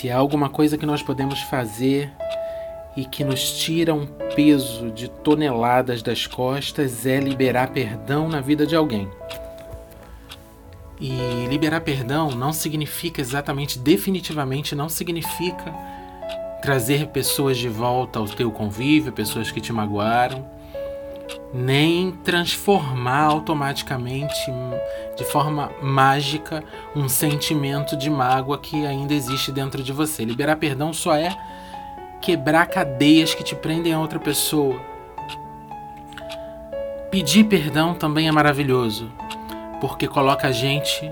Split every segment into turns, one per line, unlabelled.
Se há alguma coisa que nós podemos fazer e que nos tira um peso de toneladas das costas é liberar perdão na vida de alguém. E liberar perdão não significa exatamente, definitivamente, não significa trazer pessoas de volta ao teu convívio, pessoas que te magoaram, nem transformar automaticamente, de forma mágica, um sentimento de mágoa que ainda existe dentro de você. Liberar perdão só é quebrar cadeias que te prendem a outra pessoa. Pedir perdão também é maravilhoso, porque coloca a gente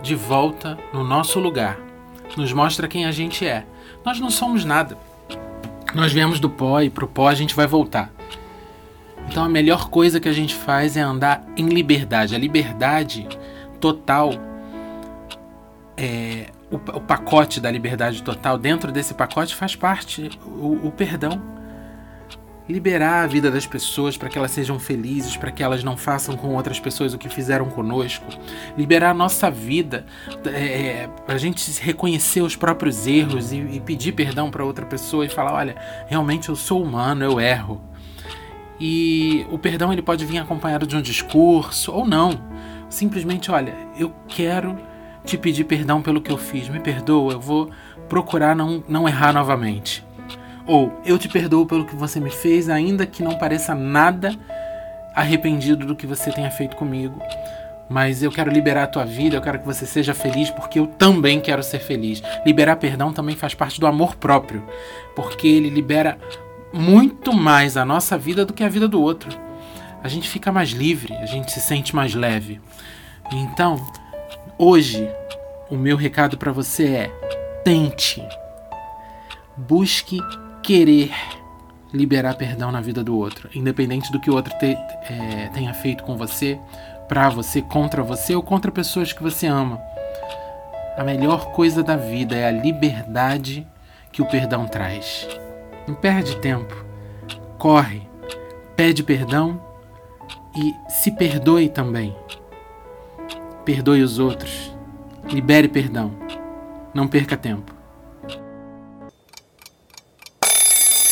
de volta no nosso lugar, nos mostra quem a gente é. Nós não somos nada. Nós viemos do pó e pro pó a gente vai voltar. Então a melhor coisa que a gente faz é andar em liberdade. A liberdade total é, o, o, pacote da liberdade total, dentro desse pacote faz parte o, o perdão. Liberar a vida das pessoas para que elas sejam felizes, para que elas não façam com outras pessoas o que fizeram conosco. Liberar a nossa vida é, para a gente reconhecer os próprios erros e, e pedir perdão para outra pessoa e falar: olha, realmente eu sou humano, eu erro. E o perdão ele pode vir acompanhado de um discurso ou não. Simplesmente, olha, eu quero te pedir perdão pelo que eu fiz. Me perdoa, eu vou procurar não, não errar novamente. Ou eu te perdoo pelo que você me fez, ainda que não pareça nada arrependido do que você tenha feito comigo. Mas eu quero liberar a tua vida, eu quero que você seja feliz, porque eu também quero ser feliz. Liberar perdão também faz parte do amor próprio, porque ele libera muito mais a nossa vida do que a vida do outro. A gente fica mais livre, a gente se sente mais leve. Então, Hoje, o meu recado para você é: tente, busque querer liberar perdão na vida do outro, independente do que o outro te, é, tenha feito com você, para você, contra você ou contra pessoas que você ama. A melhor coisa da vida é a liberdade que o perdão traz. Não perde tempo, corre, pede perdão e se perdoe também. Perdoe os outros. Libere perdão. Não perca tempo.